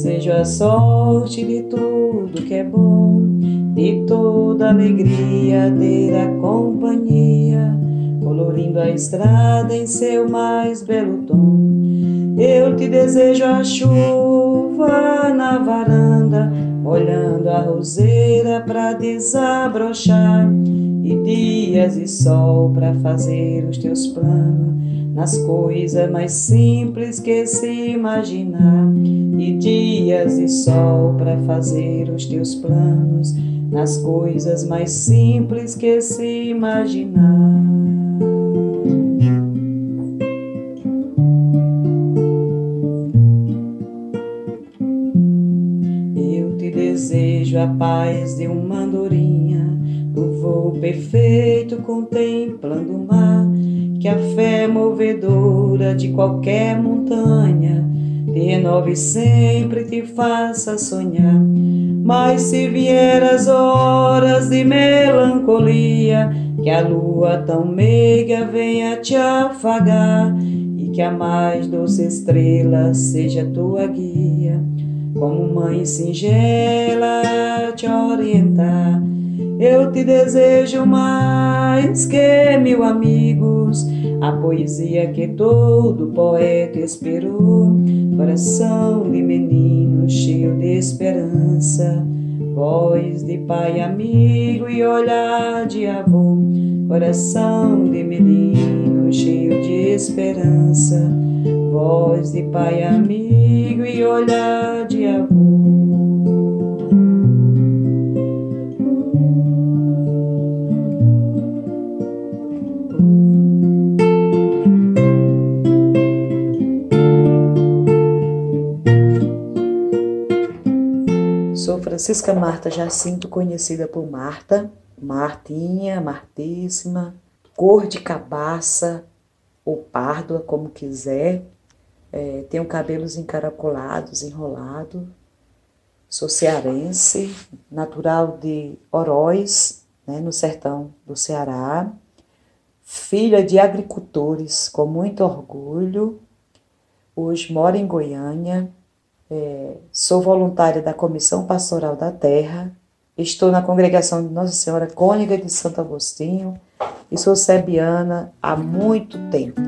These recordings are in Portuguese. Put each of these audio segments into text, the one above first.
Desejo a sorte de tudo que é bom, de toda alegria ter a companhia, colorindo a estrada em seu mais belo tom. Eu te desejo a chuva na varanda, molhando a roseira para desabrochar, e dias e sol para fazer os teus planos nas coisas mais simples que se imaginar, e dias e sol para fazer os teus planos, nas coisas mais simples que se imaginar. Eu te desejo a paz de uma andorinha, no voo perfeito contemplando o mar que a fé movedora de qualquer montanha renove sempre te faça sonhar. Mas se vier as horas de melancolia, que a lua tão meiga venha te afagar e que a mais doce estrela seja tua guia, como mãe singela te orientar. Eu te desejo mais que mil amigos, a poesia que todo poeta esperou, coração de menino cheio de esperança, voz de pai amigo e olhar de avô, coração de menino cheio de esperança, voz de pai amigo e olhar de avô. Francisca Marta Jacinto, conhecida por Marta, Martinha, Martíssima, cor de cabaça ou párdua, como quiser. É, tenho cabelos encaracolados, enrolado. Sou cearense, natural de Oroz, né, no sertão do Ceará. Filha de agricultores, com muito orgulho. Hoje moro em Goiânia é, sou voluntária da Comissão Pastoral da Terra, estou na congregação de Nossa Senhora Cônica de Santo Agostinho e sou sebiana há muito tempo.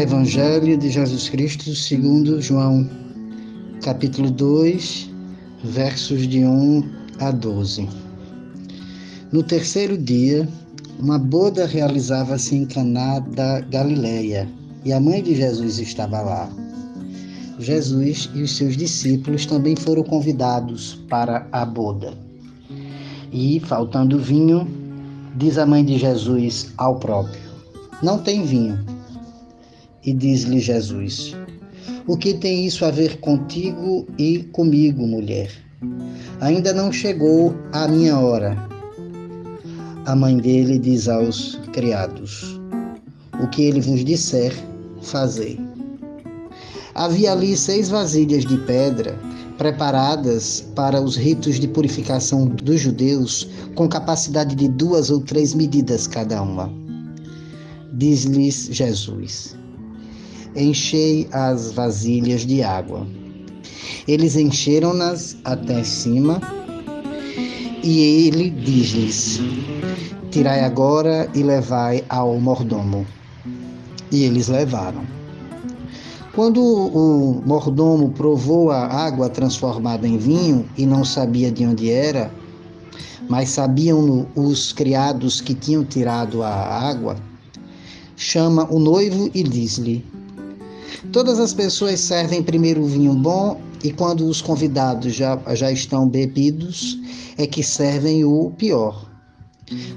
Evangelho de Jesus Cristo segundo João. capítulo 2, versos de 1 a 12. No terceiro dia, uma boda realizava-se em Caná da Galileia, e a mãe de Jesus estava lá. Jesus e os seus discípulos também foram convidados para a boda. E, faltando vinho, diz a mãe de Jesus ao próprio: Não tem vinho. E diz-lhe Jesus: O que tem isso a ver contigo e comigo, mulher? Ainda não chegou a minha hora. A mãe dele diz aos criados: O que ele vos disser, fazei. Havia ali seis vasilhas de pedra preparadas para os ritos de purificação dos judeus, com capacidade de duas ou três medidas cada uma. Diz-lhes Jesus: Enchei as vasilhas de água. Eles encheram-nas até cima, e ele diz-lhes: Tirai agora e levai ao mordomo. E eles levaram. Quando o mordomo provou a água transformada em vinho e não sabia de onde era, mas sabiam os criados que tinham tirado a água, chama o noivo e diz-lhe: Todas as pessoas servem primeiro o vinho bom e quando os convidados já, já estão bebidos, é que servem o pior.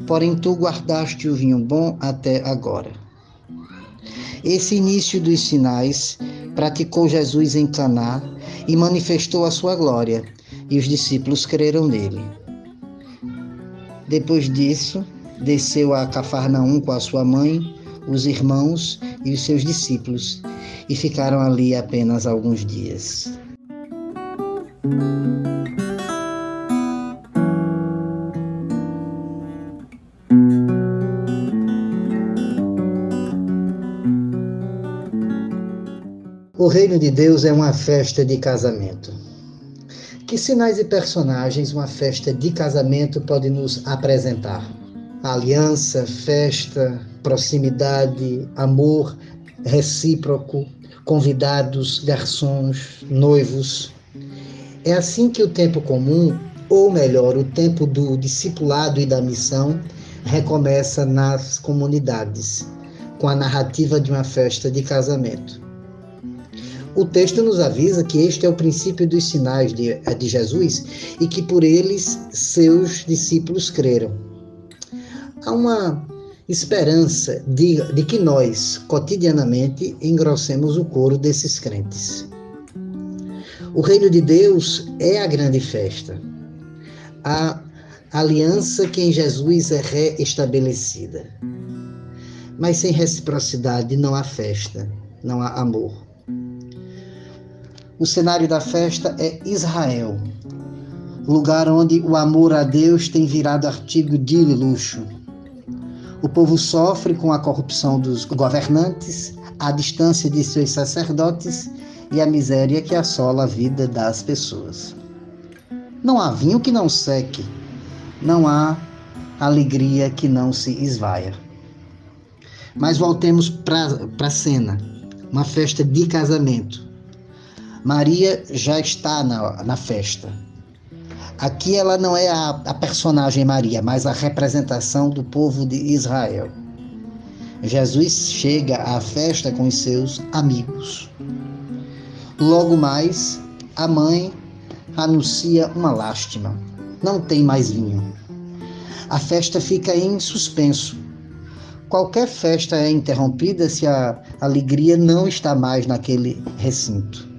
Porém, tu guardaste o vinho bom até agora. Esse início dos sinais praticou Jesus em Caná e manifestou a sua glória, e os discípulos creram nele. Depois disso, desceu a Cafarnaum com a sua mãe, os irmãos e os seus discípulos, e ficaram ali apenas alguns dias. O reino de Deus é uma festa de casamento. Que sinais e personagens uma festa de casamento pode nos apresentar? Aliança, festa, proximidade, amor recíproco, convidados, garçons, noivos. É assim que o tempo comum, ou melhor, o tempo do discipulado e da missão, recomeça nas comunidades, com a narrativa de uma festa de casamento. O texto nos avisa que este é o princípio dos sinais de, de Jesus e que por eles seus discípulos creram. Há uma esperança de, de que nós, cotidianamente, engrossemos o coro desses crentes. O reino de Deus é a grande festa, a aliança que em Jesus é reestabelecida. Mas sem reciprocidade não há festa, não há amor. O cenário da festa é Israel, lugar onde o amor a Deus tem virado artigo de luxo. O povo sofre com a corrupção dos governantes, a distância de seus sacerdotes e a miséria que assola a vida das pessoas. Não há vinho que não seque, não há alegria que não se esvaia. Mas voltemos para a cena, uma festa de casamento Maria já está na, na festa. Aqui ela não é a, a personagem Maria, mas a representação do povo de Israel. Jesus chega à festa com os seus amigos. Logo mais, a mãe anuncia uma lástima. Não tem mais vinho. A festa fica em suspenso. Qualquer festa é interrompida se a alegria não está mais naquele recinto.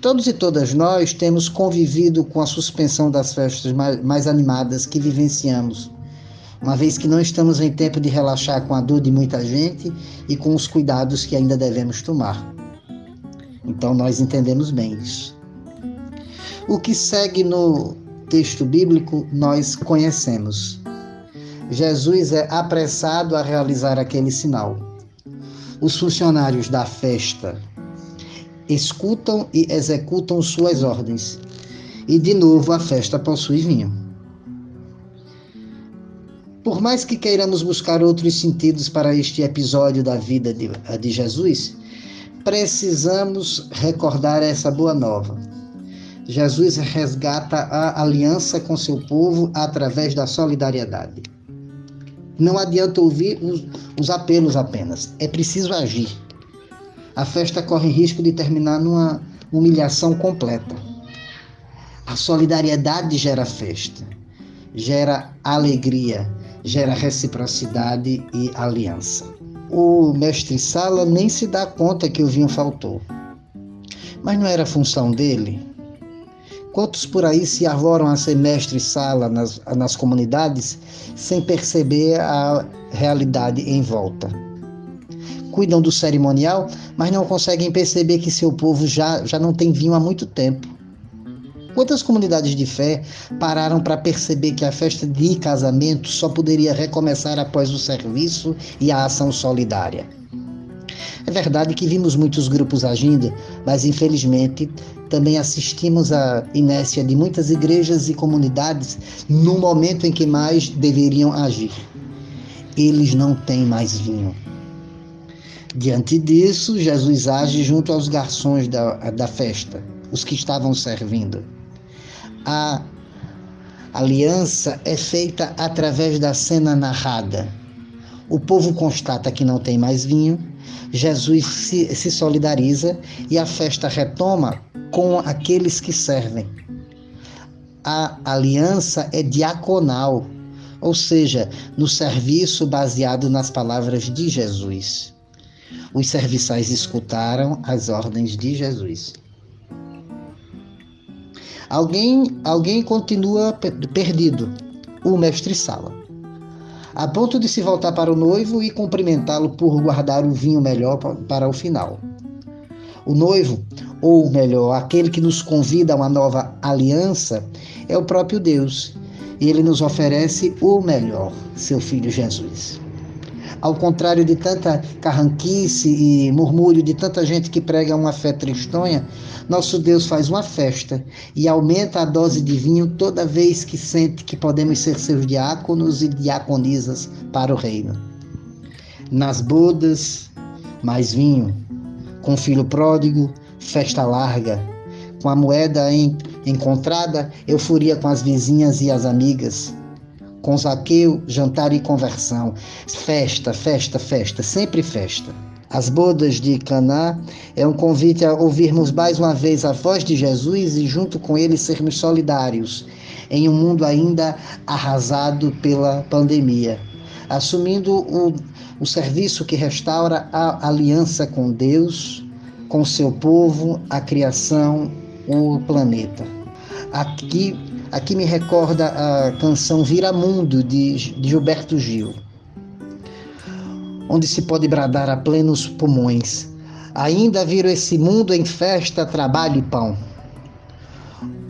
Todos e todas nós temos convivido com a suspensão das festas mais, animadas que vivenciamos, uma vez que não estamos em tempo de relaxar com a dor de muita gente e com os cuidados que ainda devemos tomar. Então nós entendemos bem isso. O que segue no texto bíblico nós conhecemos. Jesus é apressado a realizar aquele sinal. Os funcionários da festa escutam e executam suas ordens. E de novo a festa possui vinho. Por mais que queiramos buscar outros sentidos para este episódio da vida de, de Jesus, precisamos recordar essa boa nova. Jesus resgata a aliança com seu povo através da solidariedade. Não adianta ouvir os, os apelos apenas, é preciso agir. A festa corre risco de terminar numa humilhação completa. A solidariedade gera festa, gera alegria, gera reciprocidade e aliança. O mestre Sala nem se dá conta que o vinho faltou. Mas não era função dele? Quantos por aí se arvoram a ser mestre sala nas, nas comunidades sem perceber a realidade em volta? Cuidam do cerimonial, mas não conseguem perceber que seu povo já, já não tem vinho há muito tempo. Quantas comunidades de fé pararam para perceber que a festa de casamento só poderia recomeçar após o serviço e a ação solidária? É verdade que vimos muitos grupos agindo, mas infelizmente também assistimos à inércia de muitas igrejas e comunidades no momento em que mais deveriam agir. Eles não têm mais vinho. Diante disso, Jesus age junto aos garçons da, da festa, os que estavam servindo. A aliança é feita através da cena narrada. O povo constata que não tem mais vinho, Jesus se, se solidariza e a festa retoma com aqueles que servem. A aliança é diaconal, ou seja, no serviço baseado nas palavras de Jesus. Os serviçais escutaram as ordens de Jesus. Alguém, alguém continua perdido, o mestre Sala, a ponto de se voltar para o noivo e cumprimentá-lo por guardar o vinho melhor para o final. O noivo, ou melhor, aquele que nos convida a uma nova aliança, é o próprio Deus, e ele nos oferece o melhor, seu filho Jesus. Ao contrário de tanta carranquice e murmúrio de tanta gente que prega uma fé tristonha, nosso Deus faz uma festa e aumenta a dose de vinho toda vez que sente que podemos ser seus diáconos e diaconisas para o reino. Nas bodas, mais vinho. Com filho pródigo, festa larga. Com a moeda encontrada, euforia com as vizinhas e as amigas com Zaqueu, jantar e conversão. Festa, festa, festa, sempre festa. As bodas de Caná é um convite a ouvirmos mais uma vez a voz de Jesus e junto com ele sermos solidários em um mundo ainda arrasado pela pandemia, assumindo o, o serviço que restaura a aliança com Deus, com seu povo, a criação, o planeta. Aqui Aqui me recorda a canção Vira Mundo de, de Gilberto Gil, onde se pode bradar a plenos pulmões. Ainda viro esse mundo em festa, trabalho e pão.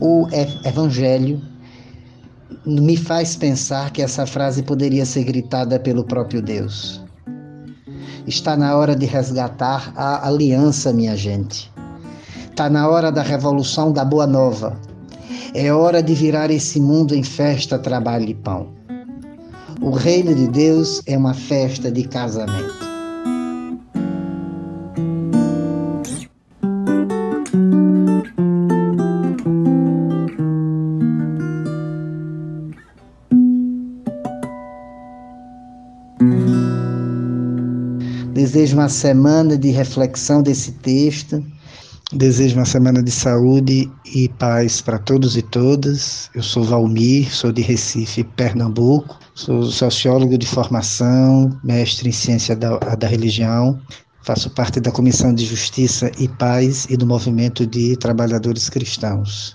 O Evangelho me faz pensar que essa frase poderia ser gritada pelo próprio Deus. Está na hora de resgatar a aliança, minha gente. Está na hora da revolução da Boa Nova é hora de virar esse mundo em festa, trabalho e pão. O reino de Deus é uma festa de casamento. Desejo uma semana de reflexão desse texto Desejo uma semana de saúde e paz para todos e todas. Eu sou Valmir, sou de Recife, Pernambuco. Sou sociólogo de formação, mestre em ciência da, da religião. Faço parte da Comissão de Justiça e Paz e do Movimento de Trabalhadores Cristãos.